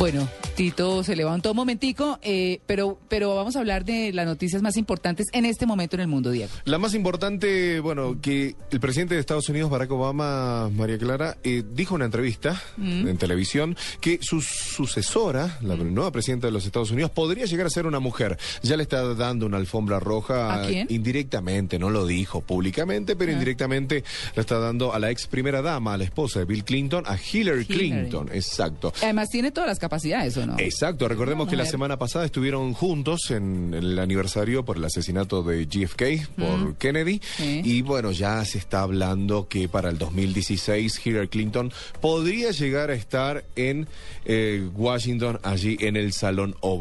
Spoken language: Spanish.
Bueno, Tito se levantó un momentico, eh, pero, pero vamos a hablar de las noticias más importantes en este momento en el mundo, Diego. La más importante, bueno, que el presidente de Estados Unidos, Barack Obama, María Clara, eh, dijo en una entrevista en televisión que su sucesora, la nueva presidenta de los Estados Unidos, podría llegar a ser una mujer. Ya le está dando una alfombra roja ¿A quién? indirectamente, no lo dijo públicamente, pero indirectamente le está dando a la ex primera dama, a la esposa de Bill Clinton, a Hillary, Hillary. Clinton. Exacto. Además tiene todas las capacidades, ¿o no? Exacto, recordemos que la semana pasada estuvieron juntos en el aniversario por el asesinato de JFK por Kennedy Sí. y bueno, ya se está hablando que para el 2016 Hillary Clinton podría llegar a estar en eh, Washington, allí en el Salón Oval.